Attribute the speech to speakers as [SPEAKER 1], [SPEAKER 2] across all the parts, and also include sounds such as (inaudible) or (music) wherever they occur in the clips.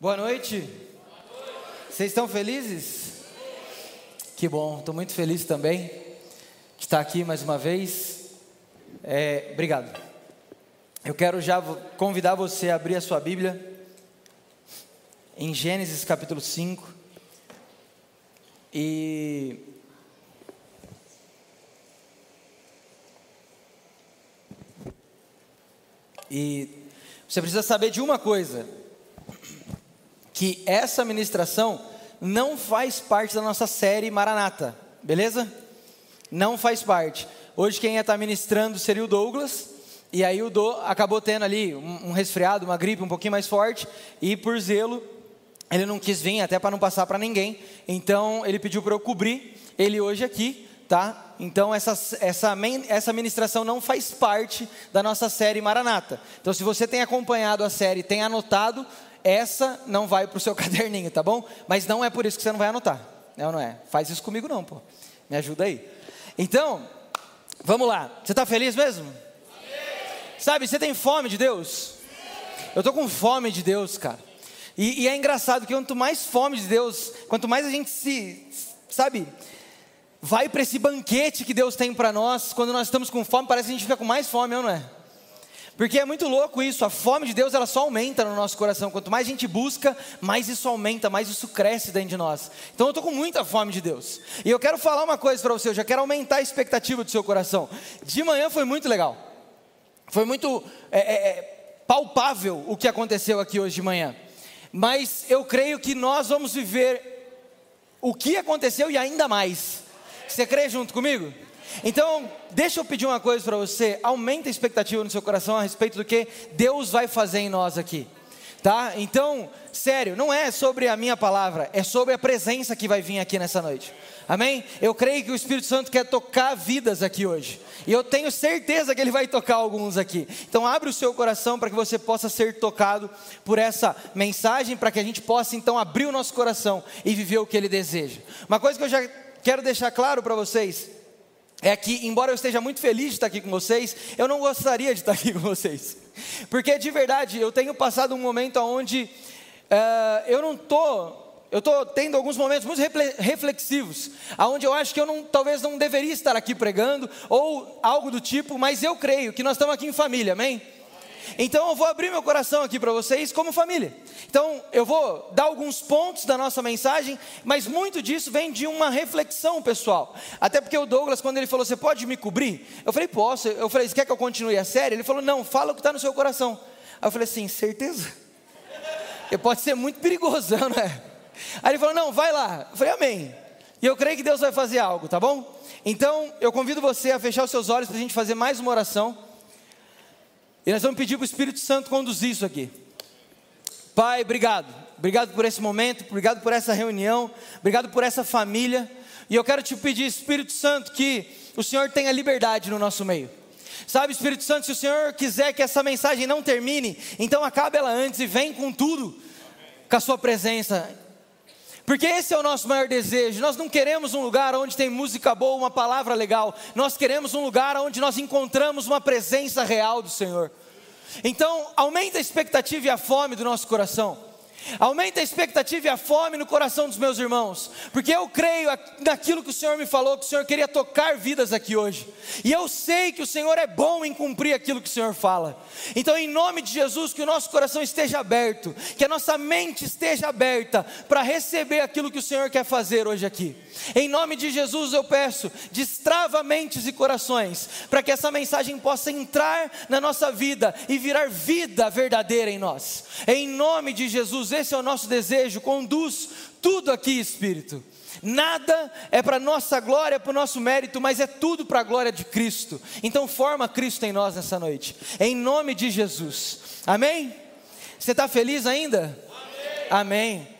[SPEAKER 1] Boa noite. Vocês estão felizes? Que bom, estou muito feliz também de estar aqui mais uma vez. É, obrigado. Eu quero já convidar você a abrir a sua Bíblia em Gênesis capítulo 5. E E você precisa saber de uma coisa: que essa ministração não faz parte da nossa série Maranata, beleza? Não faz parte. Hoje quem ia estar ministrando seria o Douglas, e aí o Do acabou tendo ali um, um resfriado, uma gripe um pouquinho mais forte, e por zelo ele não quis vir, até para não passar para ninguém. Então ele pediu para eu cobrir ele hoje aqui tá? Então essa, essa, essa ministração não faz parte da nossa série Maranata. Então se você tem acompanhado a série, tem anotado, essa não vai para o seu (laughs) caderninho, tá bom? Mas não é por isso que você não vai anotar, não, é não é? Faz isso comigo não, pô. Me ajuda aí. Então, vamos lá. Você está feliz mesmo? Sim. Sabe, você tem fome de Deus? Sim. Eu estou com fome de Deus, cara. E, e é engraçado que quanto mais fome de Deus, quanto mais a gente se, sabe, vai para esse banquete que Deus tem para nós, quando nós estamos com fome, parece que a gente fica com mais fome, não é? Porque é muito louco isso, a fome de Deus ela só aumenta no nosso coração. Quanto mais a gente busca, mais isso aumenta, mais isso cresce dentro de nós. Então eu estou com muita fome de Deus. E eu quero falar uma coisa para você, eu já quero aumentar a expectativa do seu coração. De manhã foi muito legal. Foi muito é, é, é palpável o que aconteceu aqui hoje de manhã. Mas eu creio que nós vamos viver o que aconteceu e ainda mais. Você crê junto comigo? Então, deixa eu pedir uma coisa para você, aumenta a expectativa no seu coração a respeito do que Deus vai fazer em nós aqui. Tá? Então, sério, não é sobre a minha palavra, é sobre a presença que vai vir aqui nessa noite. Amém? Eu creio que o Espírito Santo quer tocar vidas aqui hoje. E eu tenho certeza que ele vai tocar alguns aqui. Então abre o seu coração para que você possa ser tocado por essa mensagem, para que a gente possa então abrir o nosso coração e viver o que ele deseja. Uma coisa que eu já quero deixar claro para vocês é que, embora eu esteja muito feliz de estar aqui com vocês, eu não gostaria de estar aqui (laughs) com vocês, porque de verdade eu tenho passado um momento onde uh, eu não estou. Eu estou tendo alguns momentos muito reflexivos, aonde eu acho que eu não, talvez não deveria estar aqui pregando, ou algo do tipo, mas eu creio que nós estamos aqui em família, amém? Então eu vou abrir meu coração aqui para vocês como família. Então eu vou dar alguns pontos da nossa mensagem, mas muito disso vem de uma reflexão pessoal. Até porque o Douglas, quando ele falou, você pode me cobrir? Eu falei, posso. Eu falei, você quer que eu continue a série? Ele falou, não, fala o que está no seu coração. Aí eu falei assim, certeza? (laughs) Pode ser muito perigoso, (laughs) não é? Aí ele falou, não, vai lá. Eu falei, amém. E eu creio que Deus vai fazer algo, tá bom? Então eu convido você a fechar os seus olhos para a gente fazer mais uma oração. E nós vamos pedir para o Espírito Santo conduzir isso aqui. Pai, obrigado. Obrigado por esse momento, obrigado por essa reunião, obrigado por essa família. E eu quero te pedir, Espírito Santo, que o Senhor tenha liberdade no nosso meio. Sabe, Espírito Santo, se o Senhor quiser que essa mensagem não termine, então acabe ela antes e vem com tudo, com a Sua presença. Porque esse é o nosso maior desejo. Nós não queremos um lugar onde tem música boa, uma palavra legal. Nós queremos um lugar onde nós encontramos uma presença real do Senhor. Então, aumenta a expectativa e a fome do nosso coração. Aumenta a expectativa e a fome no coração dos meus irmãos, porque eu creio naquilo que o Senhor me falou, que o Senhor queria tocar vidas aqui hoje, e eu sei que o Senhor é bom em cumprir aquilo que o Senhor fala. Então, em nome de Jesus, que o nosso coração esteja aberto, que a nossa mente esteja aberta para receber aquilo que o Senhor quer fazer hoje aqui. Em nome de Jesus, eu peço, destrava mentes e corações, para que essa mensagem possa entrar na nossa vida e virar vida verdadeira em nós. Em nome de Jesus, esse é o nosso desejo. Conduz tudo aqui, Espírito. Nada é para nossa glória, para o nosso mérito, mas é tudo para a glória de Cristo. Então forma Cristo em nós nessa noite, em nome de Jesus. Amém? Você está feliz ainda? Amém. Amém.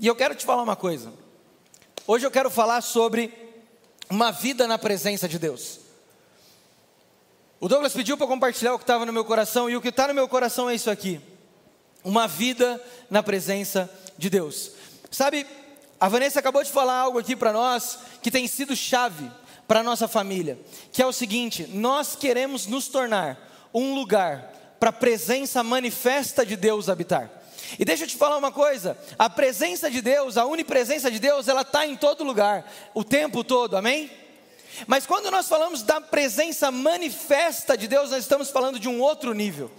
[SPEAKER 1] E eu quero te falar uma coisa. Hoje eu quero falar sobre uma vida na presença de Deus. O Douglas pediu para compartilhar o que estava no meu coração, e o que está no meu coração é isso aqui: uma vida na presença de Deus. Sabe, a Vanessa acabou de falar algo aqui para nós que tem sido chave para a nossa família, que é o seguinte: nós queremos nos tornar um lugar para a presença manifesta de Deus habitar. E deixa eu te falar uma coisa: a presença de Deus, a unipresença de Deus, ela está em todo lugar, o tempo todo, amém? Mas quando nós falamos da presença manifesta de Deus, nós estamos falando de um outro nível,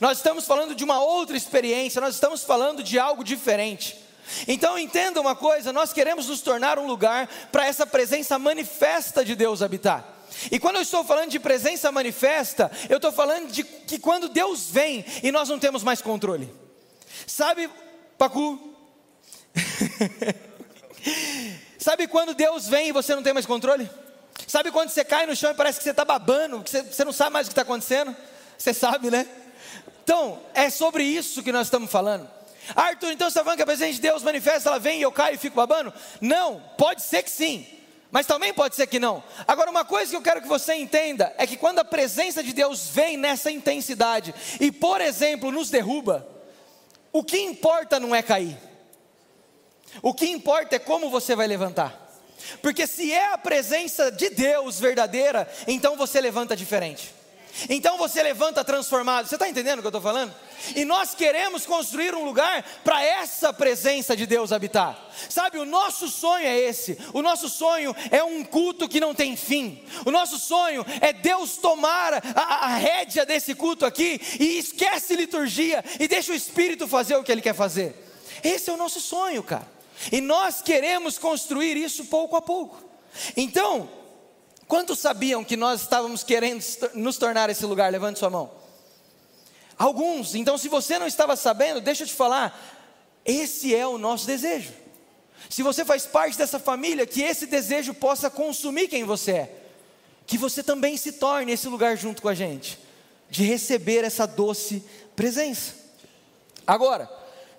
[SPEAKER 1] nós estamos falando de uma outra experiência, nós estamos falando de algo diferente. Então entenda uma coisa: nós queremos nos tornar um lugar para essa presença manifesta de Deus habitar. E quando eu estou falando de presença manifesta, eu estou falando de que quando Deus vem e nós não temos mais controle. Sabe, Pacu? (laughs) Sabe quando Deus vem e você não tem mais controle? Sabe quando você cai no chão e parece que você está babando, que você, você não sabe mais o que está acontecendo? Você sabe, né? Então, é sobre isso que nós estamos falando. Arthur, então você está falando que a presença de Deus manifesta, ela vem e eu caio e fico babando? Não, pode ser que sim, mas também pode ser que não. Agora, uma coisa que eu quero que você entenda é que quando a presença de Deus vem nessa intensidade e, por exemplo, nos derruba, o que importa não é cair, o que importa é como você vai levantar. Porque se é a presença de Deus verdadeira, então você levanta diferente. Então você levanta transformado. Você está entendendo o que eu estou falando? E nós queremos construir um lugar para essa presença de Deus habitar. Sabe, o nosso sonho é esse. O nosso sonho é um culto que não tem fim. O nosso sonho é Deus tomar a, a, a rédea desse culto aqui e esquece liturgia e deixa o Espírito fazer o que ele quer fazer. Esse é o nosso sonho, cara. E nós queremos construir isso pouco a pouco. Então, quantos sabiam que nós estávamos querendo nos tornar esse lugar? Levante sua mão. Alguns, então, se você não estava sabendo, deixa eu te falar, esse é o nosso desejo. Se você faz parte dessa família, que esse desejo possa consumir quem você é, que você também se torne esse lugar junto com a gente, de receber essa doce presença. Agora,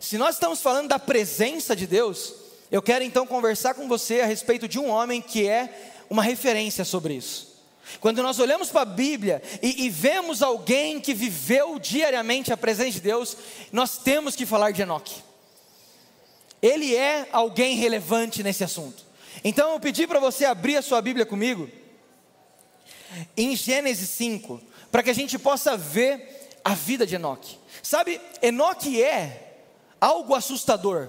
[SPEAKER 1] se nós estamos falando da presença de Deus, eu quero então conversar com você a respeito de um homem que é uma referência sobre isso. Quando nós olhamos para a Bíblia e, e, vemos alguém que viveu diariamente a presença de Deus, nós temos que falar de Enoque. Ele é alguém relevante nesse assunto. Então eu pedi para você abrir a sua Bíblia comigo, em Gênesis 5, para que a gente possa ver a vida de Enoque. Sabe, Enoque é algo assustador,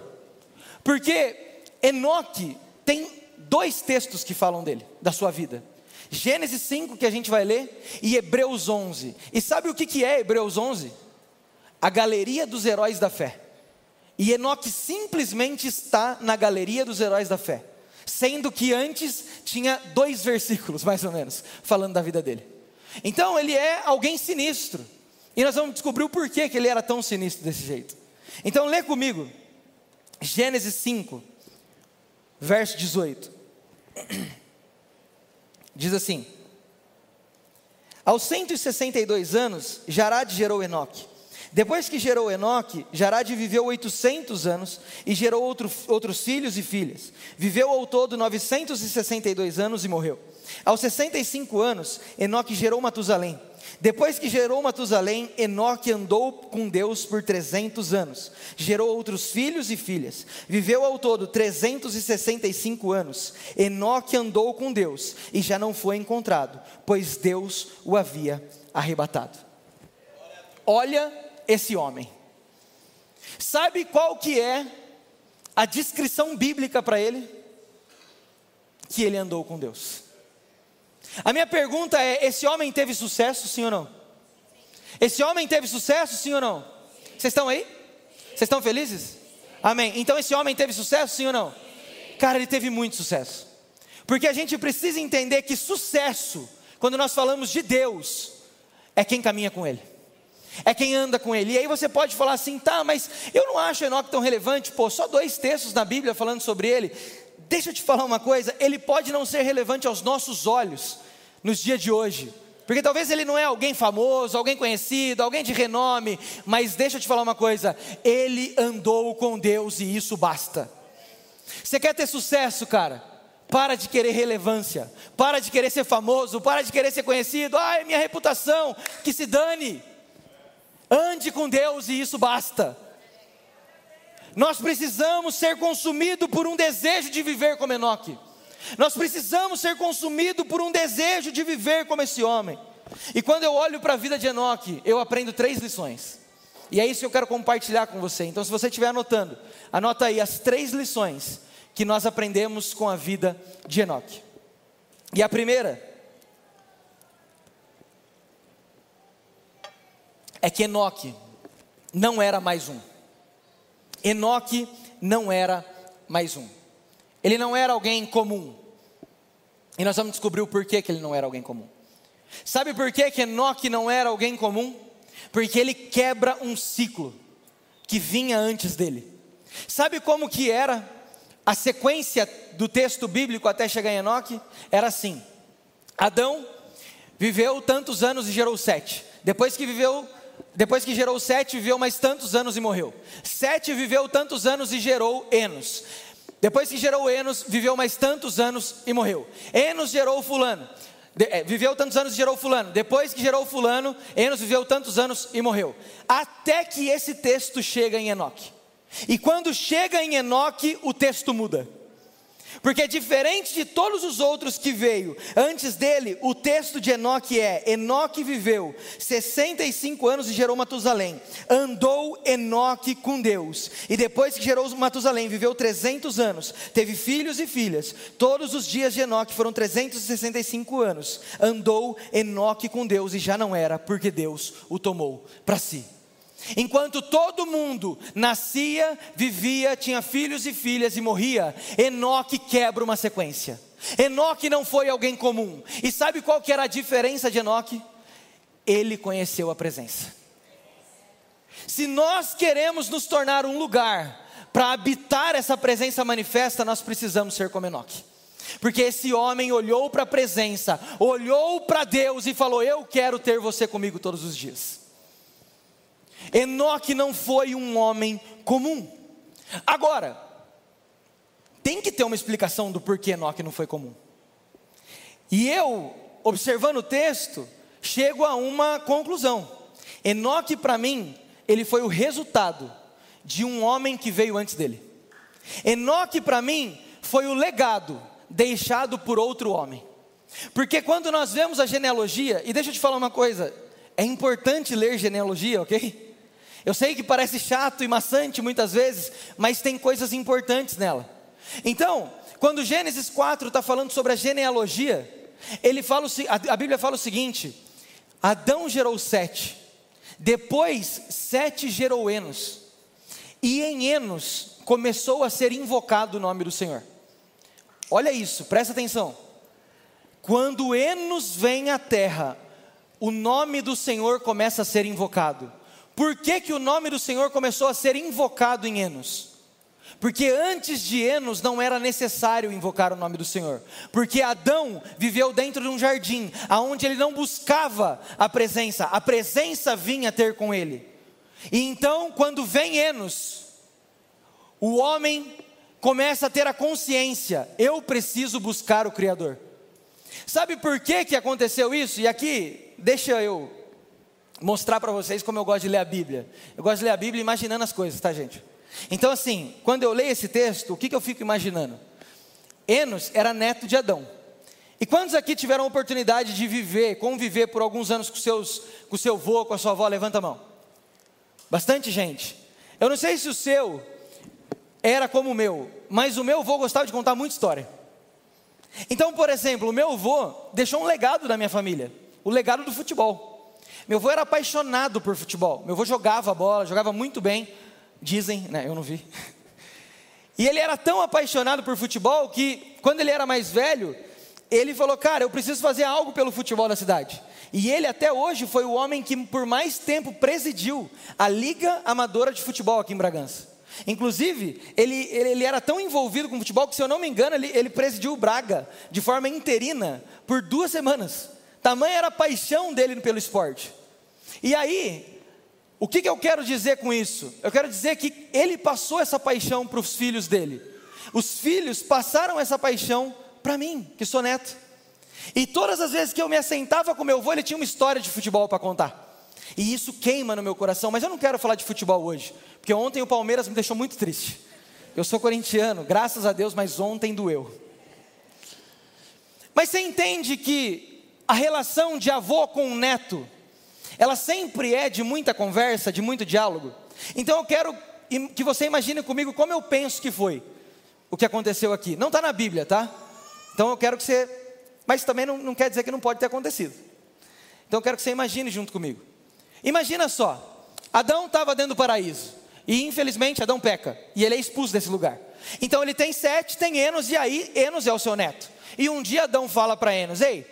[SPEAKER 1] porque Enoque tem dois textos que falam dele, da sua vida. Gênesis 5 que a gente vai ler e Hebreus 11. E sabe o que, que é Hebreus 11? A galeria dos heróis da fé. E Enoque simplesmente está na galeria dos heróis da fé, sendo que antes tinha dois versículos, mais ou menos, falando da vida dele. Então ele é alguém sinistro. E nós vamos descobrir o porquê que ele era tão sinistro desse jeito. Então lê comigo, Gênesis 5, verso 18. (clears throat) Diz assim: Aos 162 anos, Jarade gerou Enoque. Depois que gerou Enoque, Jarade viveu 800 anos e gerou outro, outros filhos e filhas. Viveu ao todo 962 anos e morreu. Aos 65 anos, Enoque gerou Matusalém. Depois que gerou Matusalém, Enoque andou com Deus por 300 anos. Gerou outros filhos e filhas. Viveu ao todo 365 anos. Enoque andou com Deus e já não foi encontrado, pois Deus o havia arrebatado. Olha esse homem. Sabe qual que é a descrição bíblica para ele? Que ele andou com Deus. A minha pergunta é: esse homem teve sucesso, sim ou não? Esse homem teve sucesso, sim ou não? Vocês estão aí? Vocês estão felizes? Amém. Então esse homem teve sucesso, sim ou não? Cara, ele teve muito sucesso. Porque a gente precisa entender que sucesso, quando nós falamos de Deus, é quem caminha com Ele, é quem anda com Ele. E aí você pode falar assim, tá, mas eu não acho Enoque tão relevante, pô, só dois textos na Bíblia falando sobre ele. Deixa eu te falar uma coisa, ele pode não ser relevante aos nossos olhos, nos dias de hoje. Porque talvez ele não é alguém famoso, alguém conhecido, alguém de renome, mas deixa eu te falar uma coisa: ele andou com Deus e isso basta. Você quer ter sucesso, cara? Para de querer relevância, para de querer ser famoso, para de querer ser conhecido. Ai, minha reputação, que se dane. Ande com Deus e isso basta. Nós precisamos ser consumidos por um desejo de viver como Enoque. Nós precisamos ser consumidos por um desejo de viver como esse homem. E quando eu olho para a vida de Enoque, eu aprendo três lições. E é isso que eu quero compartilhar com você. Então, se você estiver anotando, anota aí as três lições que nós aprendemos com a vida de Enoque. E a primeira é que Enoque não era mais um. Enoque não era mais um. Ele não era alguém comum. E nós vamos descobrir o porquê que ele não era alguém comum. Sabe por que, que Enoque não era alguém comum? Porque ele quebra um ciclo que vinha antes dele. Sabe como que era a sequência do texto bíblico até chegar em Enoque? Era assim: Adão viveu tantos anos e gerou sete. Depois que viveu, depois que gerou sete, viveu mais tantos anos e morreu. Sete viveu tantos anos e gerou Enos. Depois que gerou Enos, viveu mais tantos anos e morreu. Enos gerou Fulano. De, é, viveu tantos anos e gerou fulano. Depois que gerou fulano, Enos viveu tantos anos e morreu. Até que esse texto chega em Enoque. E quando chega em Enoque, o texto muda. Porque diferente de todos os outros que veio antes dele, o texto de Enoque é: Enoque viveu 65 anos e gerou Matusalém. Andou Enoque com Deus. E depois que gerou Matusalém, viveu 300 anos. Teve filhos e filhas. Todos os dias de Enoque foram 365 anos. Andou Enoque com Deus e já não era, porque Deus o tomou para si. Enquanto todo mundo nascia, vivia, tinha filhos e filhas e morria, Enoque quebra uma sequência. Enoque não foi alguém comum. E sabe qual que era a diferença de Enoque? Ele conheceu a presença. Se nós queremos nos tornar um lugar para habitar essa presença manifesta, nós precisamos ser como Enoque. Porque esse homem olhou para a presença, olhou para Deus e falou: Eu quero ter você comigo todos os dias. Enoque não foi um homem comum. Agora, tem que ter uma explicação do porquê Enoque não foi comum. E eu, observando o texto, chego a uma conclusão. Enoque, para mim, ele foi o resultado de um homem que veio antes dele. Enoque, para mim, foi o legado deixado por outro homem. Porque quando nós vemos a genealogia, e deixa eu te falar uma coisa, é importante ler genealogia, ok? Eu sei que parece chato e maçante muitas vezes, mas tem coisas importantes nela. Então, quando Gênesis 4 está falando sobre a genealogia, ele fala, a Bíblia fala o seguinte: Adão gerou sete, depois sete gerou Enos, e em Enos começou a ser invocado o nome do Senhor. Olha isso, presta atenção. Quando Enos vem à terra, o nome do Senhor começa a ser invocado. Por que, que o nome do Senhor começou a ser invocado em Enos? Porque antes de Enos não era necessário invocar o nome do Senhor, porque Adão viveu dentro de um jardim, aonde ele não buscava a presença, a presença vinha ter com ele. E então, quando vem Enos, o homem começa a ter a consciência: eu preciso buscar o Criador. Sabe por que, que aconteceu isso? E aqui, deixa eu mostrar para vocês como eu gosto de ler a Bíblia. Eu gosto de ler a Bíblia imaginando as coisas, tá, gente? Então, assim, quando eu leio esse texto, o que, que eu fico imaginando? Enos era neto de Adão. E quantos aqui tiveram a oportunidade de viver, conviver por alguns anos com, seus, com seu avô, com a sua avó? Levanta a mão. Bastante gente. Eu não sei se o seu era como o meu, mas o meu avô gostava de contar muita história. Então, por exemplo, o meu avô deixou um legado da minha família, o legado do futebol. Meu avô era apaixonado por futebol. Meu avô jogava bola, jogava muito bem. Dizem, né? Eu não vi. (laughs) E ele era tão apaixonado por futebol que, quando ele era mais velho, ele falou: Cara, eu preciso fazer algo pelo futebol da cidade. E ele, até hoje, foi o homem que por mais tempo presidiu a Liga Amadora de Futebol aqui em Bragança. Inclusive, ele, ele, ele, era tão envolvido com futebol que, se eu não me engano, ele, ele presidiu o Braga de forma interina por duas semanas. Tamanha era a paixão dele pelo esporte. E aí, o que, que eu quero dizer com isso? Eu quero dizer que ele passou essa paixão para os filhos dele. Os filhos passaram essa paixão para mim, que sou neto. E todas as vezes que eu me assentava com meu avô, ele tinha uma história de futebol para contar. E isso queima no meu coração, mas eu não quero falar de futebol hoje, porque ontem o Palmeiras me deixou muito triste. Eu sou corintiano, graças a Deus, mas ontem doeu. Mas você entende que a relação de avô com o neto, ela sempre é de muita conversa, de muito diálogo. Então eu quero que você imagine comigo como eu penso que foi o que aconteceu aqui. Não está na Bíblia, tá? Então eu quero que você. Mas também não, não quer dizer que não pode ter acontecido. Então eu quero que você imagine junto comigo. Imagina só: Adão estava dentro do paraíso. E infelizmente Adão peca. E ele é expulso desse lugar. Então ele tem sete, tem Enos, e aí Enos é o seu neto. E um dia Adão fala para Enos: Ei,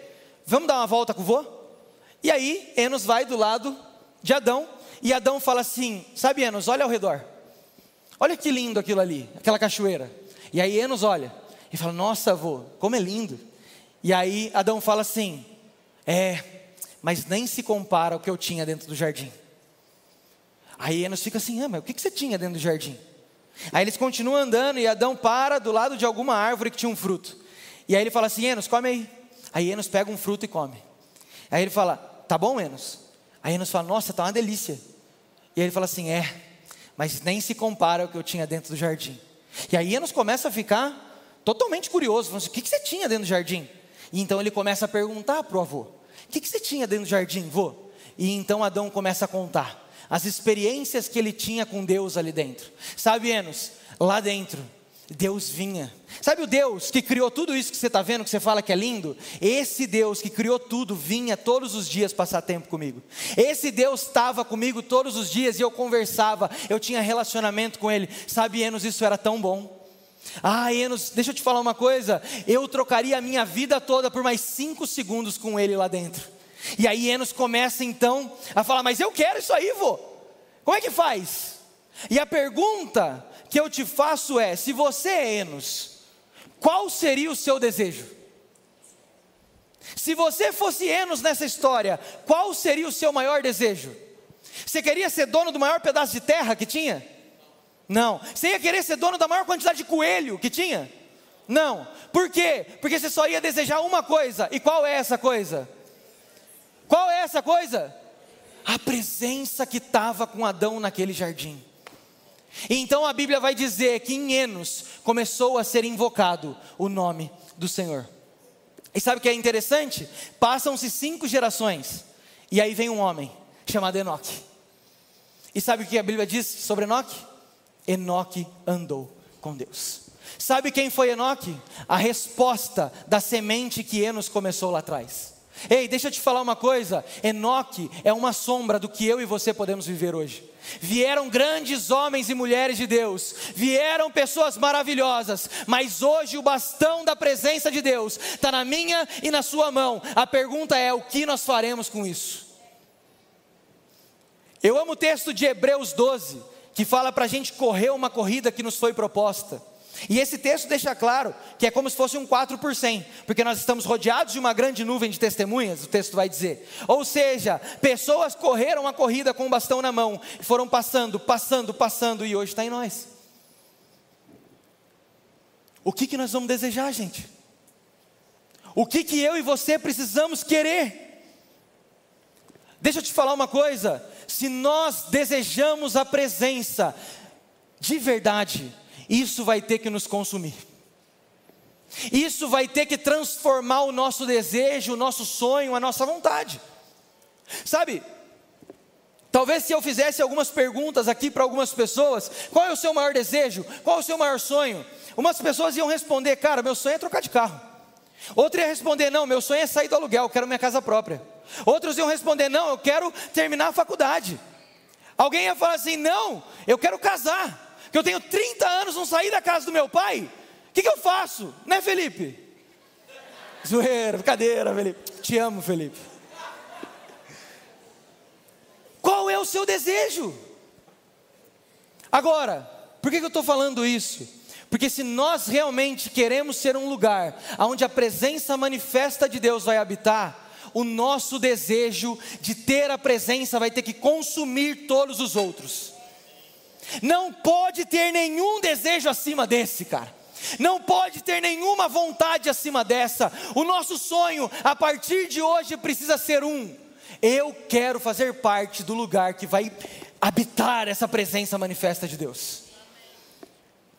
[SPEAKER 1] vamos dar uma volta com o vô? E aí Enos vai do lado de Adão. E Adão fala assim: Sabe, Enos, olha ao redor. Olha que lindo aquilo ali, aquela cachoeira. E aí Enos olha e fala: Nossa, avô, como é lindo. E aí Adão fala assim: É, mas nem se compara ao que eu tinha dentro do jardim. Aí Enos fica assim: Ah, mas o que você tinha dentro do jardim? Aí eles continuam andando e Adão para do lado de alguma árvore que tinha um fruto. E aí ele fala assim: Enos, come aí. Aí Enos pega um fruto e come. Aí ele fala: Tá bom, Enos? Aí Enos fala: Nossa, tá uma delícia. E aí ele fala assim: É, mas nem se compara ao que eu tinha dentro do jardim. E aí Enos começa a ficar totalmente curioso, falando assim, o que, que você tinha dentro do jardim? E então ele começa a perguntar para o avô, o que, que você tinha dentro do jardim, vô? E então Adão começa a contar as experiências que ele tinha com Deus ali dentro. Sabe, Enos, lá dentro, Deus vinha. Sabe o Deus que criou tudo isso que você está vendo, que você fala que é lindo? Esse Deus que criou tudo vinha todos os dias passar tempo comigo. Esse Deus estava comigo todos os dias e eu conversava, eu tinha relacionamento com Ele. Sabe, Enos, isso era tão bom. Ah, Enos, deixa eu te falar uma coisa. Eu trocaria a minha vida toda por mais cinco segundos com Ele lá dentro. E aí Enos começa então a falar: Mas eu quero isso aí, vô. Como é que faz? E a pergunta que eu te faço é: se você é Enos, qual seria o seu desejo? Se você fosse Enos nessa história, qual seria o seu maior desejo? Você queria ser dono do maior pedaço de terra que tinha? Não. Você ia querer ser dono da maior quantidade de coelho que tinha? Não. Por quê? Porque você só ia desejar uma coisa. E qual é essa coisa? Qual é essa coisa? A presença que estava com Adão naquele jardim. Então a Bíblia vai dizer que em Enos começou a ser invocado o nome do Senhor. E sabe o que é interessante? Passam-se cinco gerações, e aí vem um homem chamado Enoque. E sabe o que a Bíblia diz sobre Enoque? Enoque andou com Deus. Sabe quem foi Enoque? A resposta da semente que Enos começou lá atrás. Ei, deixa eu te falar uma coisa: Enoque é uma sombra do que eu e você podemos viver hoje. Vieram grandes homens e mulheres de Deus, vieram pessoas maravilhosas, mas hoje o bastão da presença de Deus está na minha e na sua mão. A pergunta é: o que nós faremos com isso? Eu amo o texto de Hebreus 12, que fala para a gente correr uma corrida que nos foi proposta. E esse texto deixa claro que é como se fosse um 4 por 100, porque nós estamos rodeados de uma grande nuvem de testemunhas, o texto vai dizer. Ou seja, pessoas correram a corrida com o bastão na mão, e foram passando, passando, passando, e hoje está em nós. O que, que nós vamos desejar, gente? O que, que eu e você precisamos querer? Deixa eu te falar uma coisa: se nós desejamos a presença de verdade, isso vai ter que nos consumir. Isso vai ter que transformar o nosso desejo, o nosso sonho, a nossa vontade. Sabe? Talvez se eu fizesse algumas perguntas aqui para algumas pessoas, qual é o seu maior desejo? Qual é o seu maior sonho? Umas pessoas iam responder, cara, meu sonho é trocar de carro. Outro ia responder, não, meu sonho é sair do aluguel, eu quero minha casa própria. Outros iam responder, não, eu quero terminar a faculdade. Alguém ia falar assim, não, eu quero casar que eu tenho 30 anos, não saí da casa do meu pai, o que, que eu faço? Né, Felipe? Zoeira, brincadeira, Felipe. Te amo, Felipe. Qual é o seu desejo? Agora, por que, que eu estou falando isso? Porque se nós realmente queremos ser um lugar onde a presença manifesta de Deus vai habitar, o nosso desejo de ter a presença vai ter que consumir todos os outros. Não pode ter nenhum desejo acima desse, cara. Não pode ter nenhuma vontade acima dessa. O nosso sonho, a partir de hoje, precisa ser um. Eu quero fazer parte do lugar que vai habitar essa presença manifesta de Deus.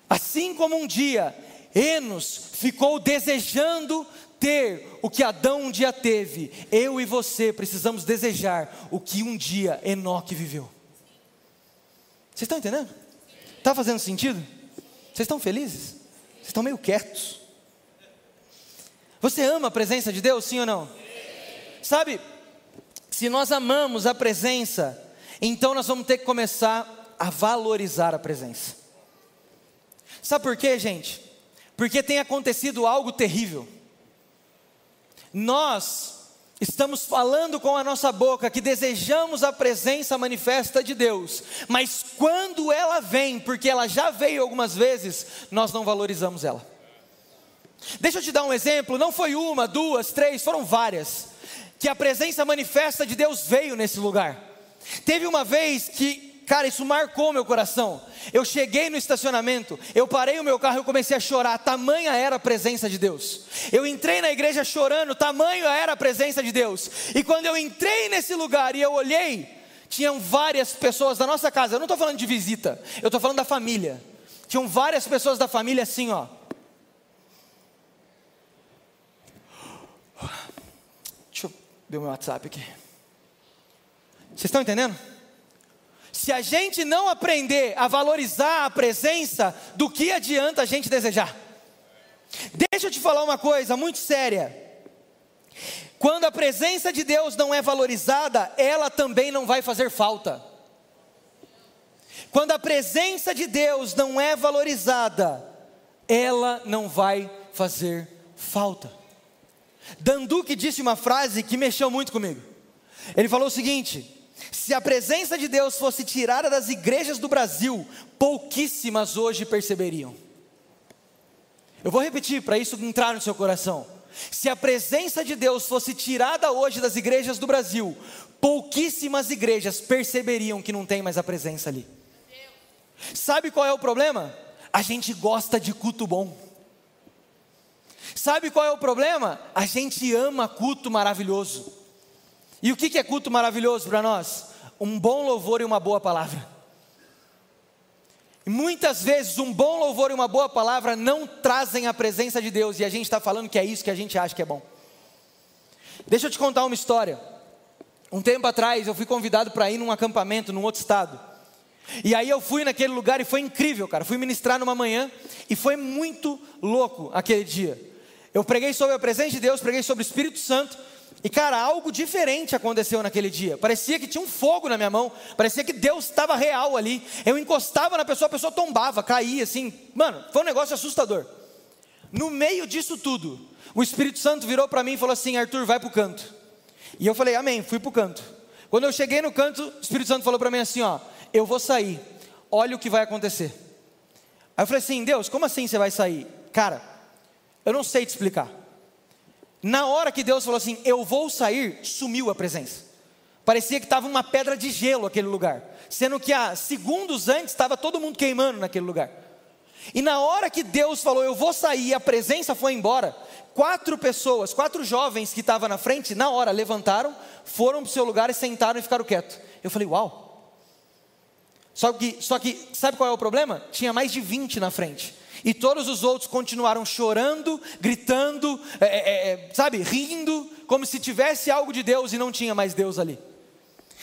[SPEAKER 1] Assim como um dia Enos ficou desejando ter o que Adão um dia teve, eu e você precisamos desejar o que um dia Enoque viveu. Vocês estão entendendo? Está fazendo sentido? Vocês estão felizes? Vocês estão meio quietos. Você ama a presença de Deus, sim ou não? Sabe, se nós amamos a presença, então nós vamos ter que começar a valorizar a presença. Sabe por quê, gente? Porque tem acontecido algo terrível. Nós estamos falando com a nossa boca que desejamos a presença manifesta de Deus, mas quando ela vem, porque ela já veio algumas vezes, nós não valorizamos ela. Deixa eu te dar um exemplo, não foi uma, duas, três, foram várias, que a presença manifesta de Deus veio nesse lugar. Teve uma vez que cara, isso marcou meu coração. Eu cheguei no estacionamento, eu parei o meu carro e comecei a chorar, tamanha era a presença de Deus. Eu entrei na igreja chorando, tamanho era a presença de Deus. E quando eu entrei nesse lugar e eu olhei, tinham várias pessoas da nossa casa, eu não estou falando de visita, eu estou falando da família. Tinham várias pessoas da família assim, ó. Deixa eu ver o meu WhatsApp aqui. Vocês estão entendendo? Se a gente não aprender a valorizar a presença, do que adianta a gente desejar? Deixa eu te falar uma coisa muito séria. Quando a presença de Deus não é valorizada, ela também não vai fazer falta. Quando a presença de Deus não é valorizada, ela não vai fazer falta. Danduque disse uma frase que mexeu muito comigo. Ele falou o seguinte: se a presença de Deus fosse tirada das igrejas do Brasil, pouquíssimas hoje perceberiam. Eu vou repetir para isso entrar no seu coração. Se a presença de Deus fosse tirada hoje das igrejas do Brasil, pouquíssimas igrejas perceberiam que não tem mais a presença ali. Sabe qual é o problema? A gente gosta de culto bom. Sabe qual é o problema? A gente ama culto maravilhoso. E o que é culto maravilhoso para nós? Um bom louvor e uma boa palavra. Muitas vezes um bom louvor e uma boa palavra não trazem a presença de Deus, e a gente está falando que é isso que a gente acha que é bom. Deixa eu te contar uma história. Um tempo atrás eu fui convidado para ir num acampamento num outro estado. E aí eu fui naquele lugar e foi incrível, cara. Fui ministrar numa manhã e foi muito louco aquele dia. Eu preguei sobre a presença de Deus, preguei sobre o Espírito Santo e cara, algo diferente aconteceu naquele dia. Parecia que tinha um fogo na minha mão, parecia que Deus estava real ali. Eu encostava na pessoa, a pessoa tombava, caía assim. Mano, foi um negócio assustador. No meio disso tudo, o Espírito Santo virou para mim e falou assim: Arthur, vai para o canto. E eu falei, Amém, fui para o canto. Quando eu cheguei no canto, o Espírito Santo falou para mim assim: Ó, eu vou sair, olha o que vai acontecer. Aí eu falei assim: Deus, como assim você vai sair? Cara, eu não sei te explicar. Na hora que Deus falou assim, eu vou sair, sumiu a presença. Parecia que estava uma pedra de gelo aquele lugar, sendo que há segundos antes estava todo mundo queimando naquele lugar. E na hora que Deus falou, eu vou sair, a presença foi embora. Quatro pessoas, quatro jovens que estavam na frente, na hora levantaram, foram para o seu lugar e sentaram e ficaram quietos. Eu falei, uau. Só que, só que, sabe qual é o problema? Tinha mais de 20 na frente. E todos os outros continuaram chorando, gritando, é, é, é, sabe, rindo, como se tivesse algo de Deus e não tinha mais Deus ali.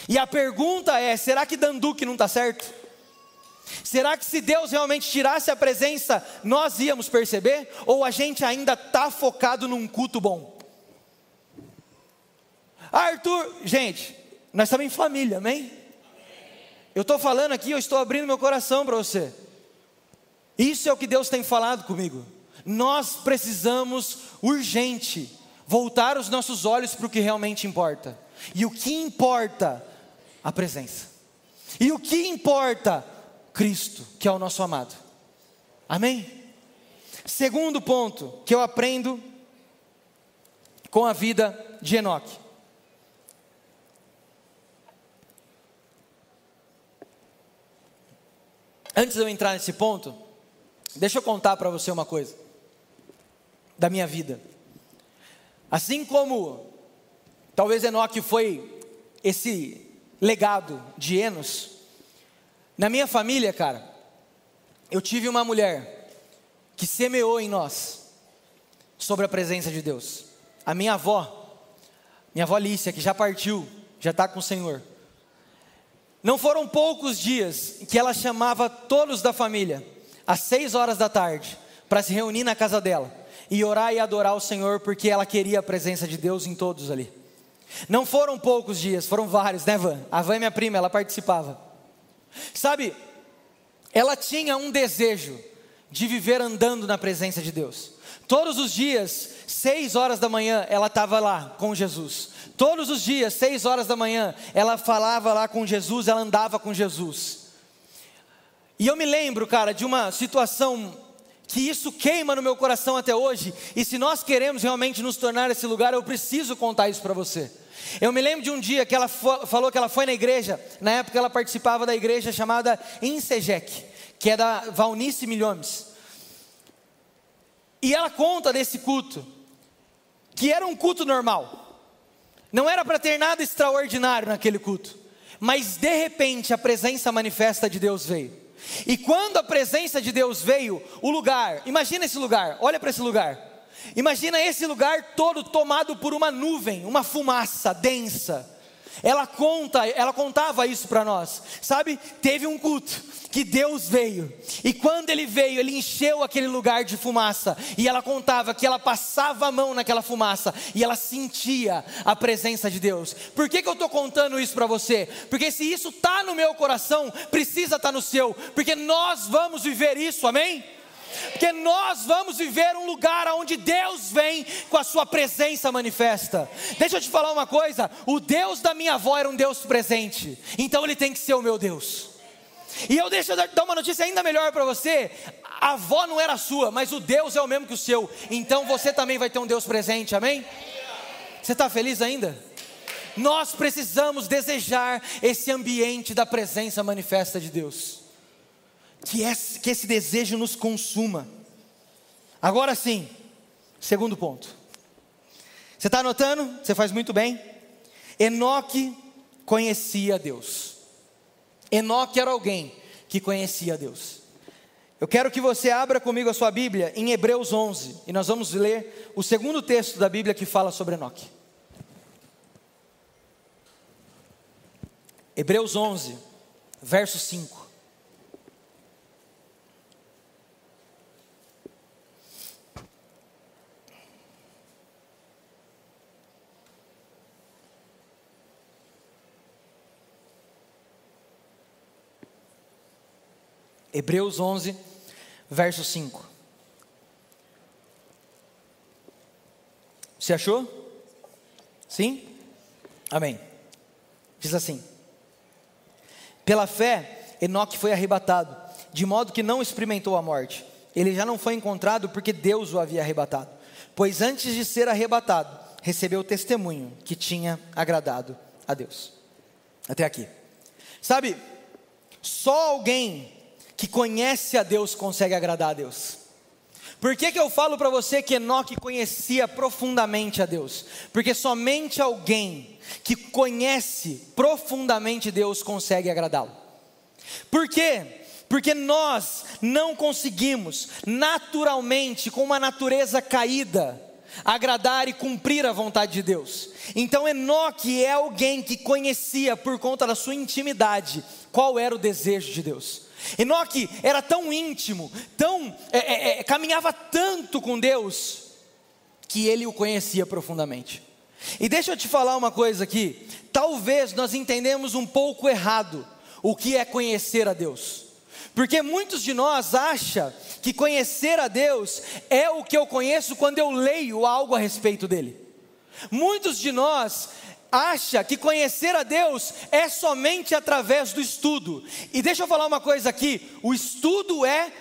[SPEAKER 1] E a pergunta é: será que Danduque não está certo? Será que se Deus realmente tirasse a presença, nós íamos perceber? Ou a gente ainda está focado num culto bom? Arthur, gente, nós estamos em família, amém? Eu estou falando aqui, eu estou abrindo meu coração para você. Isso é o que Deus tem falado comigo. Nós precisamos urgente voltar os nossos olhos para o que realmente importa. E o que importa? A presença. E o que importa? Cristo, que é o nosso amado. Amém? Segundo ponto que eu aprendo com a vida de Enoque. Antes de eu entrar nesse ponto, Deixa eu contar para você uma coisa da minha vida. Assim como talvez Enoque foi esse legado de Enos, na minha família, cara, eu tive uma mulher que semeou em nós sobre a presença de Deus. a minha avó, minha avó Lícia, que já partiu, já está com o Senhor. Não foram poucos dias que ela chamava todos da família, às seis horas da tarde, para se reunir na casa dela e orar e adorar o Senhor, porque ela queria a presença de Deus em todos ali. Não foram poucos dias, foram vários, né, Van? A Van é minha prima, ela participava. Sabe, ela tinha um desejo de viver andando na presença de Deus. Todos os dias, seis horas da manhã, ela estava lá com Jesus. Todos os dias, seis horas da manhã, ela falava lá com Jesus, ela andava com Jesus. E eu me lembro, cara, de uma situação que isso queima no meu coração até hoje, e se nós queremos realmente nos tornar esse lugar, eu preciso contar isso para você. Eu me lembro de um dia que ela falou que ela foi na igreja, na época ela participava da igreja chamada Insegec, que é da Valnice Milhomes. E ela conta desse culto, que era um culto normal, não era para ter nada extraordinário naquele culto, mas de repente a presença manifesta de Deus veio. E quando a presença de Deus veio, o lugar, imagina esse lugar, olha para esse lugar. Imagina esse lugar todo tomado por uma nuvem, uma fumaça densa. Ela conta, ela contava isso para nós. Sabe? Teve um culto que Deus veio. E quando ele veio, ele encheu aquele lugar de fumaça. E ela contava que ela passava a mão naquela fumaça e ela sentia a presença de Deus. Por que, que eu estou contando isso para você? Porque se isso está no meu coração, precisa estar tá no seu. Porque nós vamos viver isso, amém? Porque nós vamos viver um lugar onde Deus vem com a sua presença manifesta. Deixa eu te falar uma coisa: o Deus da minha avó era um Deus presente, então ele tem que ser o meu Deus. E eu deixo dar uma notícia ainda melhor para você: a avó não era sua, mas o Deus é o mesmo que o seu, então você também vai ter um Deus presente, amém? Você está feliz ainda? Nós precisamos desejar esse ambiente da presença manifesta de Deus que esse, que esse desejo nos consuma. Agora sim, segundo ponto. Você está anotando? Você faz muito bem. Enoque conhecia Deus. Enoque era alguém que conhecia Deus. Eu quero que você abra comigo a sua Bíblia em Hebreus 11 e nós vamos ler o segundo texto da Bíblia que fala sobre Enoque. Hebreus 11, verso 5. Hebreus 11, verso 5. Você achou? Sim? Amém. Diz assim: Pela fé, Enoque foi arrebatado, de modo que não experimentou a morte. Ele já não foi encontrado porque Deus o havia arrebatado. Pois antes de ser arrebatado, recebeu o testemunho que tinha agradado a Deus. Até aqui. Sabe, só alguém que conhece a Deus consegue agradar a Deus. Por que, que eu falo para você que Enoque conhecia profundamente a Deus? Porque somente alguém que conhece profundamente Deus consegue agradá-lo. Por quê? Porque nós não conseguimos naturalmente, com uma natureza caída, agradar e cumprir a vontade de Deus. Então Enoque é alguém que conhecia por conta da sua intimidade qual era o desejo de Deus. Enoque era tão íntimo, tão é, é, é, caminhava tanto com Deus que ele o conhecia profundamente. E deixa eu te falar uma coisa aqui. Talvez nós entendemos um pouco errado o que é conhecer a Deus. Porque muitos de nós acham que conhecer a Deus é o que eu conheço quando eu leio algo a respeito dele. Muitos de nós acha que conhecer a Deus é somente através do estudo. E deixa eu falar uma coisa aqui: o estudo é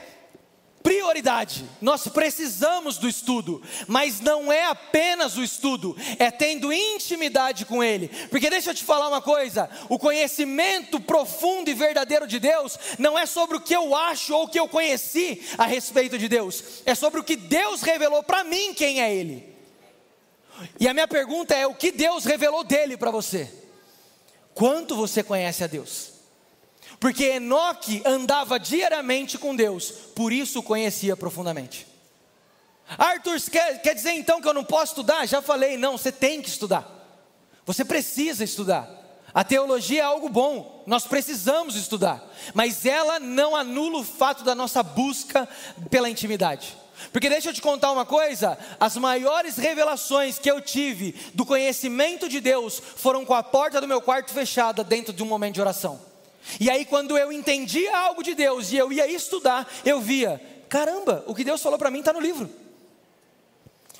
[SPEAKER 1] prioridade. Nós precisamos do estudo, mas não é apenas o estudo, é tendo intimidade com Ele. Porque deixa eu te falar uma coisa: o conhecimento profundo e verdadeiro de Deus não é sobre o que eu acho ou o que eu conheci a respeito de Deus, é sobre o que Deus revelou para mim quem é Ele. E a minha pergunta é: o que Deus revelou dele para você? Quanto você conhece a Deus? Porque Enoque andava diariamente com Deus, por isso conhecia profundamente. Arthur, quer, quer dizer então que eu não posso estudar? Já falei, não, você tem que estudar. Você precisa estudar. A teologia é algo bom, nós precisamos estudar, mas ela não anula o fato da nossa busca pela intimidade. Porque deixa eu te contar uma coisa: as maiores revelações que eu tive do conhecimento de Deus foram com a porta do meu quarto fechada dentro de um momento de oração. E aí, quando eu entendia algo de Deus e eu ia estudar, eu via: caramba, o que Deus falou para mim está no livro.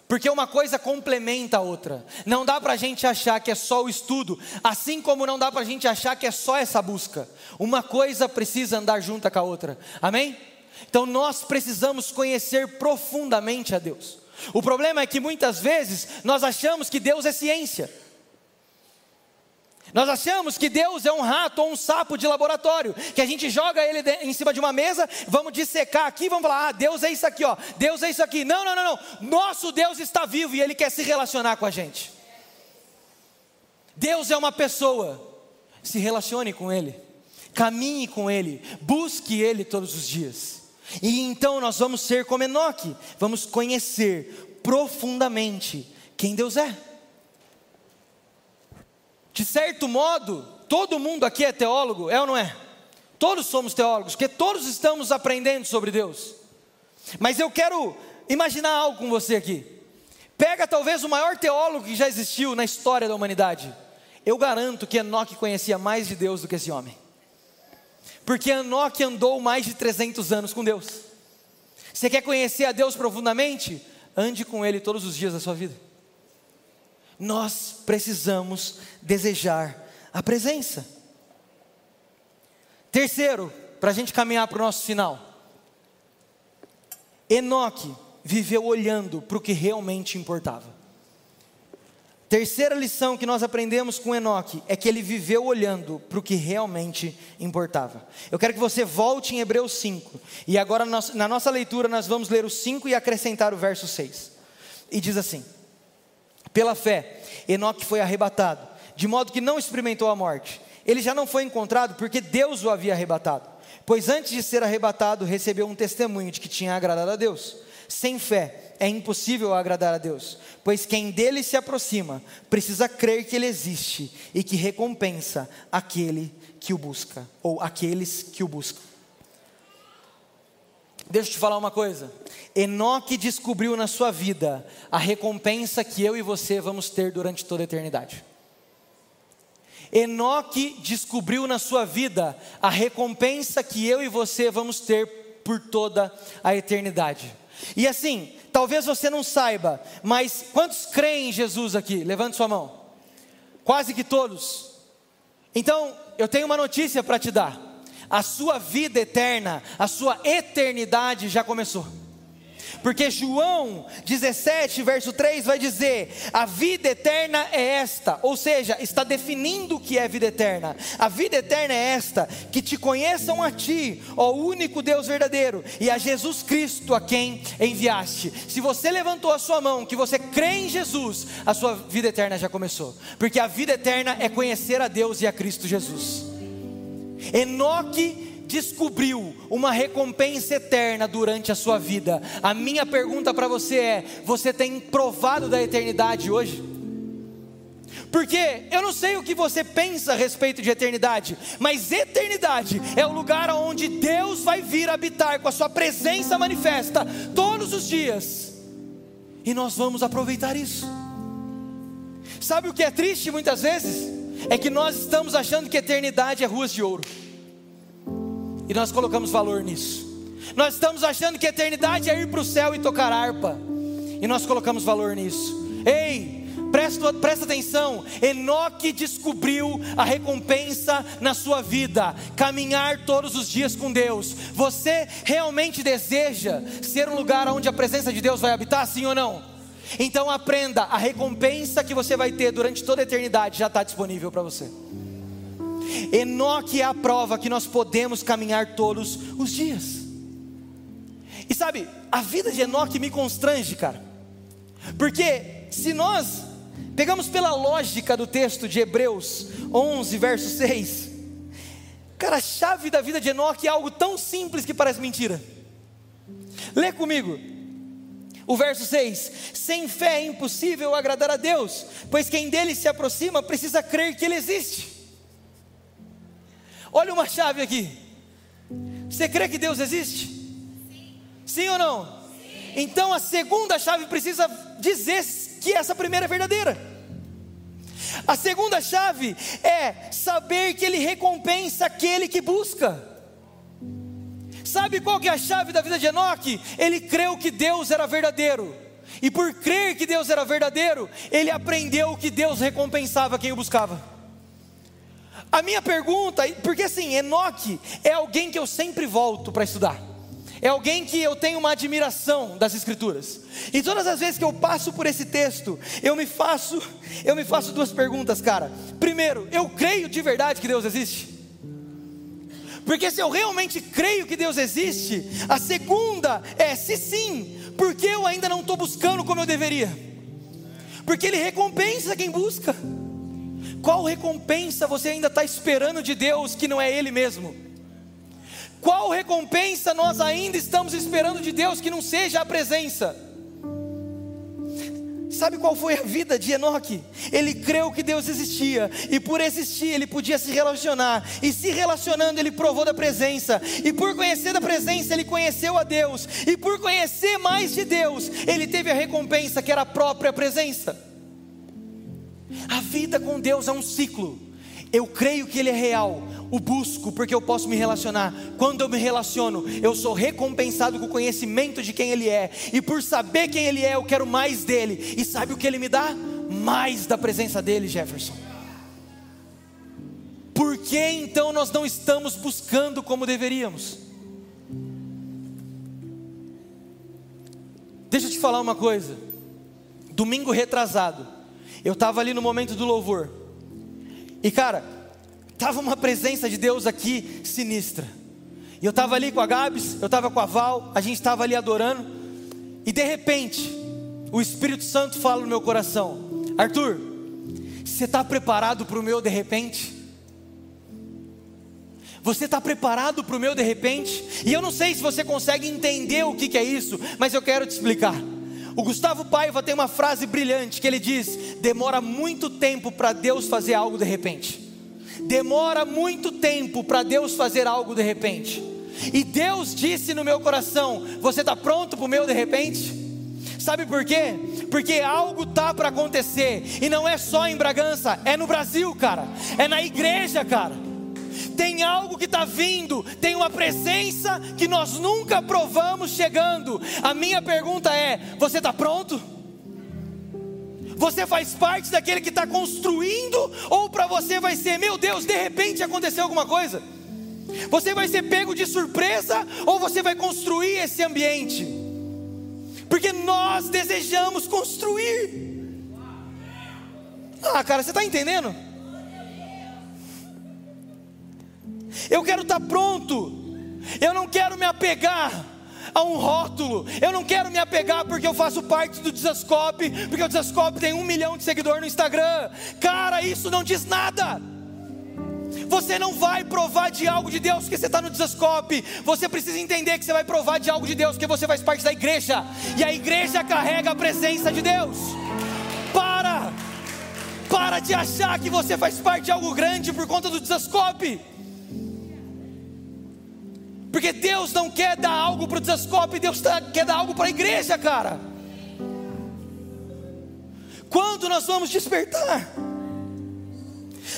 [SPEAKER 1] Porque uma coisa complementa a outra. Não dá para a gente achar que é só o estudo, assim como não dá para a gente achar que é só essa busca. Uma coisa precisa andar junto com a outra. Amém? Então nós precisamos conhecer profundamente a Deus. O problema é que muitas vezes nós achamos que Deus é ciência. Nós achamos que Deus é um rato ou um sapo de laboratório, que a gente joga ele em cima de uma mesa, vamos dissecar aqui, vamos falar, ah, Deus é isso aqui, ó, Deus é isso aqui. Não, não, não, não. Nosso Deus está vivo e Ele quer se relacionar com a gente. Deus é uma pessoa, se relacione com Ele, caminhe com Ele, busque Ele todos os dias. E então nós vamos ser como Enoque, vamos conhecer profundamente quem Deus é. De certo modo, todo mundo aqui é teólogo, é ou não é? Todos somos teólogos, porque todos estamos aprendendo sobre Deus. Mas eu quero imaginar algo com você aqui. Pega talvez o maior teólogo que já existiu na história da humanidade. Eu garanto que Enoque conhecia mais de Deus do que esse homem. Porque Enoque andou mais de 300 anos com Deus. Você quer conhecer a Deus profundamente? Ande com Ele todos os dias da sua vida nós precisamos desejar a presença. Terceiro, para a gente caminhar para o nosso final. Enoque viveu olhando para o que realmente importava. Terceira lição que nós aprendemos com Enoque é que ele viveu olhando para o que realmente importava. Eu quero que você volte em Hebreus 5. E agora, na nossa leitura, nós vamos ler o 5 e acrescentar o verso 6. E diz assim: pela fé, Enoque foi arrebatado, de modo que não experimentou a morte. Ele já não foi encontrado porque Deus o havia arrebatado. Pois antes de ser arrebatado, recebeu um testemunho de que tinha agradado a Deus. Sem fé é impossível agradar a Deus, pois quem dele se aproxima precisa crer que ele existe e que recompensa aquele que o busca, ou aqueles que o buscam. Deixa eu te falar uma coisa. Enoque descobriu na sua vida a recompensa que eu e você vamos ter durante toda a eternidade. Enoque descobriu na sua vida a recompensa que eu e você vamos ter por toda a eternidade. E assim, talvez você não saiba, mas quantos creem em Jesus aqui? Levante sua mão. Quase que todos. Então, eu tenho uma notícia para te dar a sua vida eterna, a sua eternidade já começou. Porque João 17, verso 3 vai dizer: a vida eterna é esta, ou seja, está definindo o que é vida eterna. A vida eterna é esta: que te conheçam a ti, ó único Deus verdadeiro, e a Jesus Cristo a quem enviaste. Se você levantou a sua mão, que você crê em Jesus, a sua vida eterna já começou. Porque a vida eterna é conhecer a Deus e a Cristo Jesus. Enoque descobriu uma recompensa eterna durante a sua vida. A minha pergunta para você é: você tem provado da eternidade hoje? Porque eu não sei o que você pensa a respeito de eternidade, mas eternidade é o lugar onde Deus vai vir habitar com a sua presença manifesta todos os dias. E nós vamos aproveitar isso. Sabe o que é triste muitas vezes? é que nós estamos achando que eternidade é ruas de ouro, e nós colocamos valor nisso. Nós estamos achando que eternidade é ir para o céu e tocar harpa, e nós colocamos valor nisso. Ei, presta, presta atenção: Enoque descobriu a recompensa na sua vida, caminhar todos os dias com Deus. Você realmente deseja ser um lugar onde a presença de Deus vai habitar, sim ou não? Então aprenda, a recompensa que você vai ter durante toda a eternidade já está disponível para você. Enoque é a prova que nós podemos caminhar todos os dias. E sabe, a vida de Enoque me constrange, cara. Porque se nós pegamos pela lógica do texto de Hebreus 11, verso 6, cara, a chave da vida de Enoque é algo tão simples que parece mentira. Lê comigo. O verso 6: Sem fé é impossível agradar a Deus, pois quem dele se aproxima precisa crer que ele existe. Olha uma chave aqui. Você crê que Deus existe? Sim, Sim ou não? Sim. Então a segunda chave precisa dizer que essa primeira é verdadeira. A segunda chave é saber que Ele recompensa aquele que busca. Sabe qual que é a chave da vida de Enoque? Ele creu que Deus era verdadeiro. E por crer que Deus era verdadeiro, ele aprendeu que Deus recompensava quem o buscava. A minha pergunta, porque assim, Enoque é alguém que eu sempre volto para estudar. É alguém que eu tenho uma admiração das escrituras. E todas as vezes que eu passo por esse texto, eu me faço, eu me faço duas perguntas, cara. Primeiro, eu creio de verdade que Deus existe? Porque se eu realmente creio que Deus existe, a segunda é se sim, porque eu ainda não estou buscando como eu deveria. Porque Ele recompensa quem busca. Qual recompensa você ainda está esperando de Deus que não é Ele mesmo? Qual recompensa nós ainda estamos esperando de Deus que não seja a presença? Sabe qual foi a vida de Enoque? Ele creu que Deus existia, e por existir ele podia se relacionar, e se relacionando ele provou da presença, e por conhecer da presença ele conheceu a Deus, e por conhecer mais de Deus, ele teve a recompensa que era a própria presença. A vida com Deus é um ciclo. Eu creio que Ele é real, o busco porque eu posso me relacionar. Quando eu me relaciono, eu sou recompensado com o conhecimento de quem Ele é, e por saber quem Ele é, eu quero mais dele. E sabe o que Ele me dá? Mais da presença dele, Jefferson. Por que então nós não estamos buscando como deveríamos? Deixa eu te falar uma coisa. Domingo retrasado, eu estava ali no momento do louvor. E cara, tava uma presença de Deus aqui sinistra. E eu estava ali com a Gabs, eu estava com a Val, a gente estava ali adorando. E de repente, o Espírito Santo fala no meu coração: Arthur, você está preparado para o meu de repente? Você está preparado para o meu de repente? E eu não sei se você consegue entender o que, que é isso, mas eu quero te explicar. O Gustavo Paiva tem uma frase brilhante que ele diz: demora muito tempo para Deus fazer algo de repente. Demora muito tempo para Deus fazer algo de repente. E Deus disse no meu coração: Você está pronto para o meu de repente? Sabe por quê? Porque algo tá para acontecer e não é só em Bragança, é no Brasil, cara. É na igreja, cara tem algo que está vindo, tem uma presença que nós nunca provamos chegando. A minha pergunta é: você está pronto? Você faz parte daquele que está construindo, ou para você vai ser, meu Deus, de repente aconteceu alguma coisa? Você vai ser pego de surpresa, ou você vai construir esse ambiente? Porque nós desejamos construir. Ah, cara, você está entendendo? Eu quero estar pronto. Eu não quero me apegar a um rótulo. Eu não quero me apegar porque eu faço parte do Desascope, porque o Desascope tem um milhão de seguidores no Instagram. Cara, isso não diz nada. Você não vai provar de algo de Deus porque você está no Desascope. Você precisa entender que você vai provar de algo de Deus porque você faz parte da igreja. E a igreja carrega a presença de Deus. Para! Para de achar que você faz parte de algo grande por conta do Desascope. Porque Deus não quer dar algo para o Desascope, Deus tá, quer dar algo para a igreja, cara. Quando nós vamos despertar?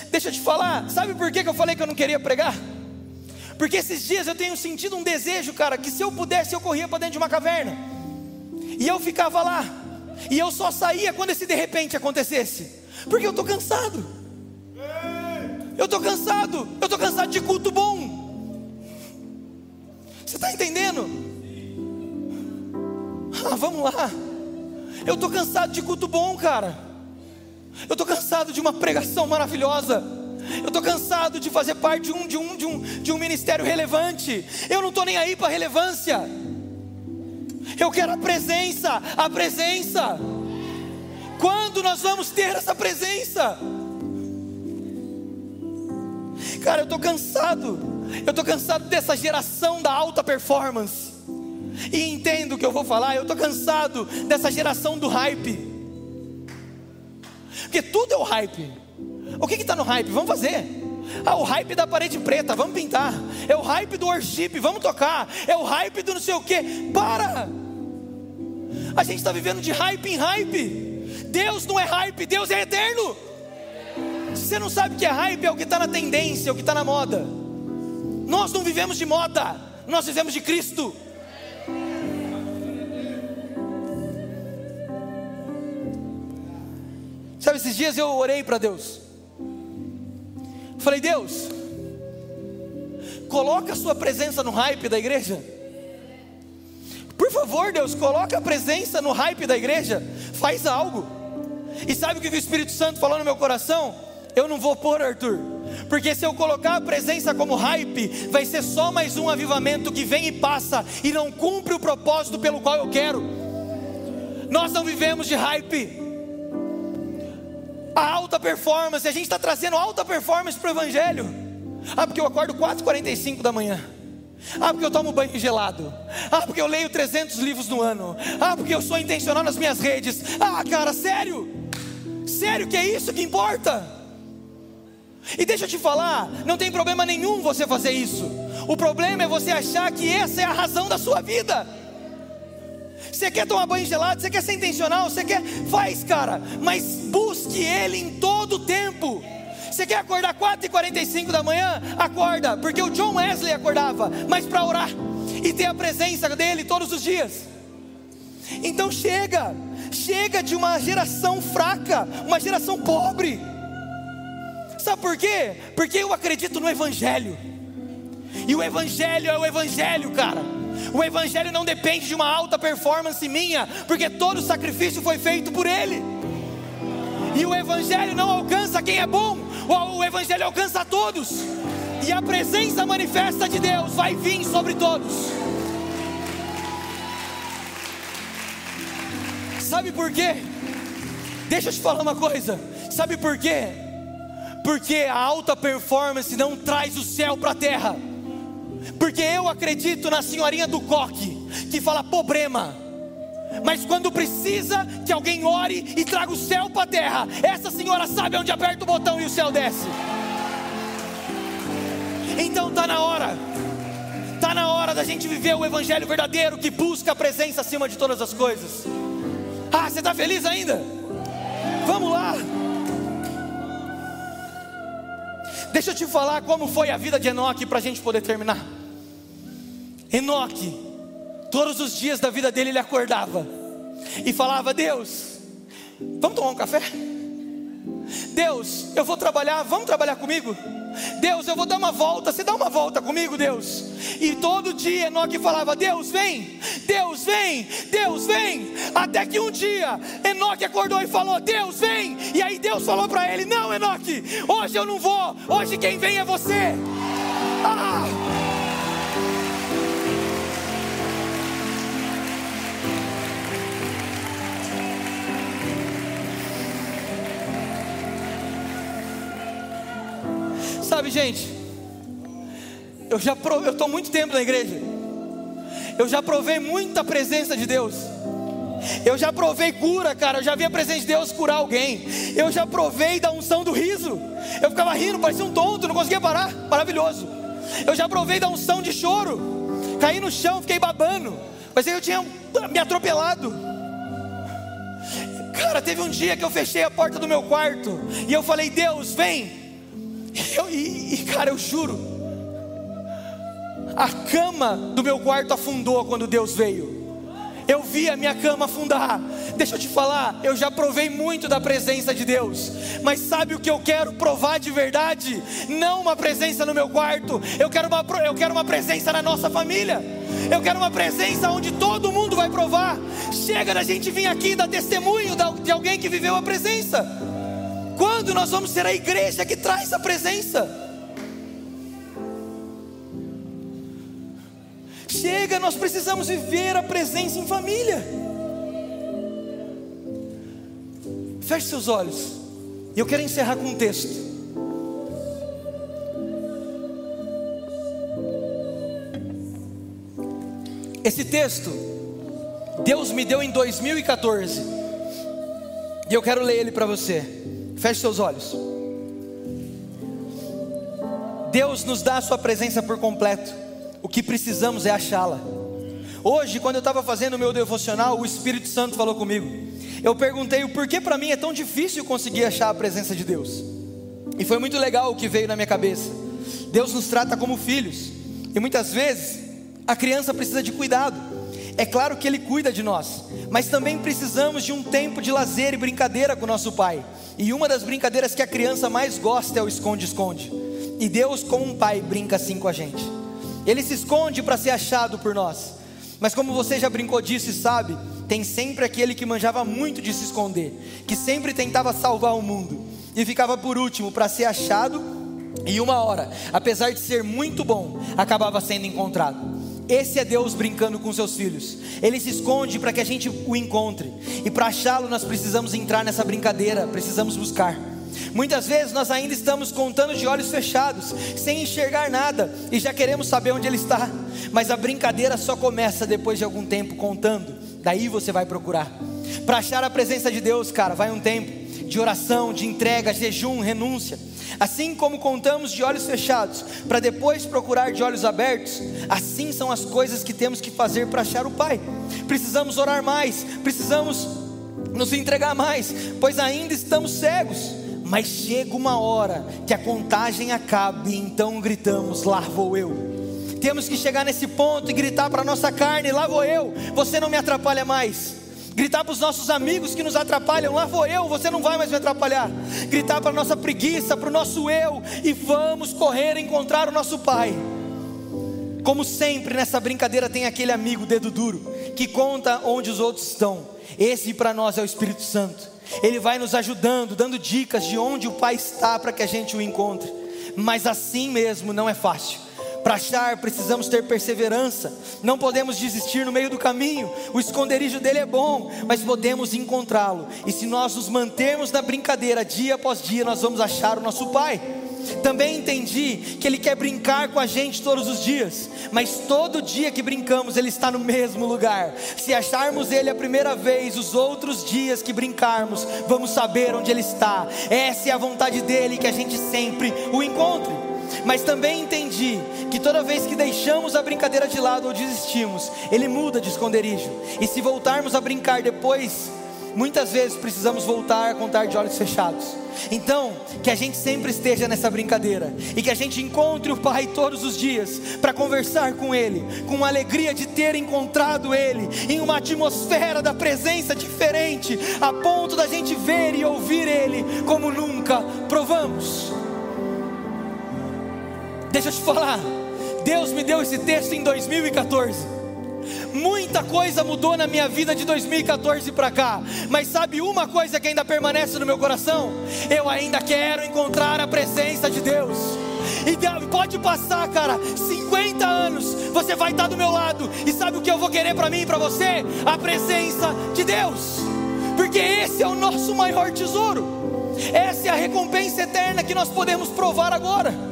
[SPEAKER 1] Deixa eu te falar, sabe por que, que eu falei que eu não queria pregar? Porque esses dias eu tenho sentido um desejo, cara, que se eu pudesse eu corria para dentro de uma caverna. E eu ficava lá. E eu só saía quando esse de repente acontecesse. Porque eu estou cansado. Eu estou cansado. Eu estou cansado de culto bom. Você está entendendo? Ah, vamos lá. Eu estou cansado de culto bom, cara. Eu estou cansado de uma pregação maravilhosa. Eu estou cansado de fazer parte de um, de um, de um, de um ministério relevante. Eu não estou nem aí para relevância. Eu quero a presença, a presença. Quando nós vamos ter essa presença? Cara, eu estou cansado. Eu estou cansado dessa geração da alta performance. E entendo o que eu vou falar, eu estou cansado dessa geração do hype. Porque tudo é o hype. O que está no hype? Vamos fazer. Ah, o hype da parede preta, vamos pintar. É o hype do worship, vamos tocar. É o hype do não sei o que. Para! A gente está vivendo de hype em hype. Deus não é hype, Deus é eterno. Você não sabe que é hype, é o que está na tendência, é o que está na moda. Nós não vivemos de moda, nós vivemos de Cristo. Sabe, esses dias eu orei para Deus. Falei, Deus, coloca a sua presença no hype da igreja. Por favor, Deus, coloca a presença no hype da igreja. Faz algo. E sabe o que o Espírito Santo falou no meu coração? Eu não vou pôr, Arthur. Porque se eu colocar a presença como hype, vai ser só mais um avivamento que vem e passa e não cumpre o propósito pelo qual eu quero. Nós não vivemos de hype. A alta performance, a gente está trazendo alta performance para o Evangelho. Ah, porque eu acordo 4h45 da manhã. Ah, porque eu tomo banho gelado. Ah, porque eu leio 300 livros no ano. Ah, porque eu sou intencional nas minhas redes. Ah, cara, sério? Sério que é isso que importa? E deixa eu te falar, não tem problema nenhum você fazer isso. O problema é você achar que essa é a razão da sua vida. Você quer tomar banho gelado, você quer ser intencional, você quer, faz, cara, mas busque Ele em todo o tempo. Você quer acordar 4h45 da manhã? Acorda, porque o John Wesley acordava, mas para orar e ter a presença dele todos os dias. Então chega, chega de uma geração fraca, uma geração pobre. Sabe por quê? Porque eu acredito no Evangelho. E o Evangelho é o Evangelho, cara. O Evangelho não depende de uma alta performance minha, porque todo o sacrifício foi feito por Ele. E o Evangelho não alcança quem é bom, o Evangelho alcança todos. E a presença manifesta de Deus vai vir sobre todos. Sabe por quê? Deixa eu te falar uma coisa. Sabe por quê? Porque a alta performance não traz o céu para a terra. Porque eu acredito na senhorinha do coque, que fala problema. Mas quando precisa que alguém ore e traga o céu para a terra, essa senhora sabe onde aperta o botão e o céu desce. Então tá na hora. Tá na hora da gente viver o evangelho verdadeiro que busca a presença acima de todas as coisas. Ah, você está feliz ainda? Vamos lá. Deixa eu te falar como foi a vida de Enoque para a gente poder terminar. Enoque, todos os dias da vida dele ele acordava e falava: Deus, vamos tomar um café? Deus, eu vou trabalhar, vamos trabalhar comigo? Deus, eu vou dar uma volta, você dá uma volta comigo, Deus. E todo dia Enoque falava: Deus vem, Deus vem, Deus vem. Até que um dia Enoque acordou e falou: Deus vem. E aí Deus falou para ele: Não, Enoque, hoje eu não vou, hoje quem vem é você. Ah! Sabe, gente, eu já eu estou muito tempo na igreja. Eu já provei muita presença de Deus. Eu já provei cura, cara. Eu já vi a presença de Deus curar alguém. Eu já provei da unção do riso. Eu ficava rindo, parecia um tonto, não conseguia parar. Maravilhoso. Eu já provei da unção de choro. Caí no chão, fiquei babando. Mas aí eu tinha me atropelado. Cara, teve um dia que eu fechei a porta do meu quarto e eu falei: Deus, vem. Eu, e, e, cara, eu juro, a cama do meu quarto afundou quando Deus veio. Eu vi a minha cama afundar. Deixa eu te falar, eu já provei muito da presença de Deus, mas sabe o que eu quero provar de verdade? Não uma presença no meu quarto, eu quero uma, eu quero uma presença na nossa família. Eu quero uma presença onde todo mundo vai provar. Chega da gente vir aqui dar testemunho de alguém que viveu a presença. Quando nós vamos ser a igreja que traz a presença? Chega, nós precisamos viver a presença em família. Feche seus olhos. E eu quero encerrar com um texto. Esse texto, Deus me deu em 2014, e eu quero ler ele para você. Feche seus olhos. Deus nos dá a Sua presença por completo, o que precisamos é achá-la. Hoje, quando eu estava fazendo o meu devocional, o Espírito Santo falou comigo. Eu perguntei o porquê para mim é tão difícil conseguir achar a presença de Deus. E foi muito legal o que veio na minha cabeça. Deus nos trata como filhos, e muitas vezes a criança precisa de cuidado. É claro que Ele cuida de nós, mas também precisamos de um tempo de lazer e brincadeira com nosso Pai. E uma das brincadeiras que a criança mais gosta é o esconde-esconde. E Deus, como um pai, brinca assim com a gente. Ele se esconde para ser achado por nós. Mas como você já brincou disso e sabe, tem sempre aquele que manjava muito de se esconder, que sempre tentava salvar o mundo e ficava por último para ser achado e uma hora, apesar de ser muito bom, acabava sendo encontrado. Esse é Deus brincando com seus filhos. Ele se esconde para que a gente o encontre. E para achá-lo, nós precisamos entrar nessa brincadeira, precisamos buscar. Muitas vezes nós ainda estamos contando de olhos fechados, sem enxergar nada, e já queremos saber onde Ele está. Mas a brincadeira só começa depois de algum tempo contando, daí você vai procurar. Para achar a presença de Deus, cara, vai um tempo de oração, de entrega, jejum, renúncia. Assim como contamos de olhos fechados, para depois procurar de olhos abertos, assim são as coisas que temos que fazer para achar o Pai. Precisamos orar mais, precisamos nos entregar mais, pois ainda estamos cegos. Mas chega uma hora que a contagem acaba e então gritamos: Lá vou eu. Temos que chegar nesse ponto e gritar para a nossa carne: Lá vou eu, você não me atrapalha mais. Gritar para os nossos amigos que nos atrapalham: Lá vou eu, você não vai mais me atrapalhar. Gritar para a nossa preguiça, para o nosso eu e vamos correr encontrar o nosso Pai. Como sempre nessa brincadeira tem aquele amigo dedo duro que conta onde os outros estão. Esse para nós é o Espírito Santo. Ele vai nos ajudando, dando dicas de onde o Pai está para que a gente o encontre. Mas assim mesmo não é fácil. Para achar, precisamos ter perseverança. Não podemos desistir no meio do caminho. O esconderijo dele é bom, mas podemos encontrá-lo. E se nós nos mantermos na brincadeira dia após dia, nós vamos achar o nosso Pai. Também entendi que Ele quer brincar com a gente todos os dias, mas todo dia que brincamos, Ele está no mesmo lugar. Se acharmos Ele a primeira vez, os outros dias que brincarmos, vamos saber onde Ele está. Essa é a vontade dEle, que a gente sempre o encontre. Mas também entendi que toda vez que deixamos a brincadeira de lado ou desistimos, Ele muda de esconderijo. E se voltarmos a brincar depois, muitas vezes precisamos voltar a contar de olhos fechados. Então, que a gente sempre esteja nessa brincadeira e que a gente encontre o Pai todos os dias para conversar com Ele, com a alegria de ter encontrado Ele, em uma atmosfera da presença diferente, a ponto da gente ver e ouvir Ele como nunca provamos. Deixa eu te falar, Deus me deu esse texto em 2014. Muita coisa mudou na minha vida de 2014 para cá, mas sabe uma coisa que ainda permanece no meu coração? Eu ainda quero encontrar a presença de Deus. E pode passar, cara, 50 anos, você vai estar do meu lado, e sabe o que eu vou querer para mim e para você? A presença de Deus, porque esse é o nosso maior tesouro, essa é a recompensa eterna que nós podemos provar agora.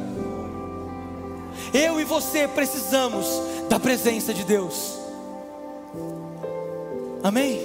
[SPEAKER 1] Eu e você precisamos da presença de Deus. Amém?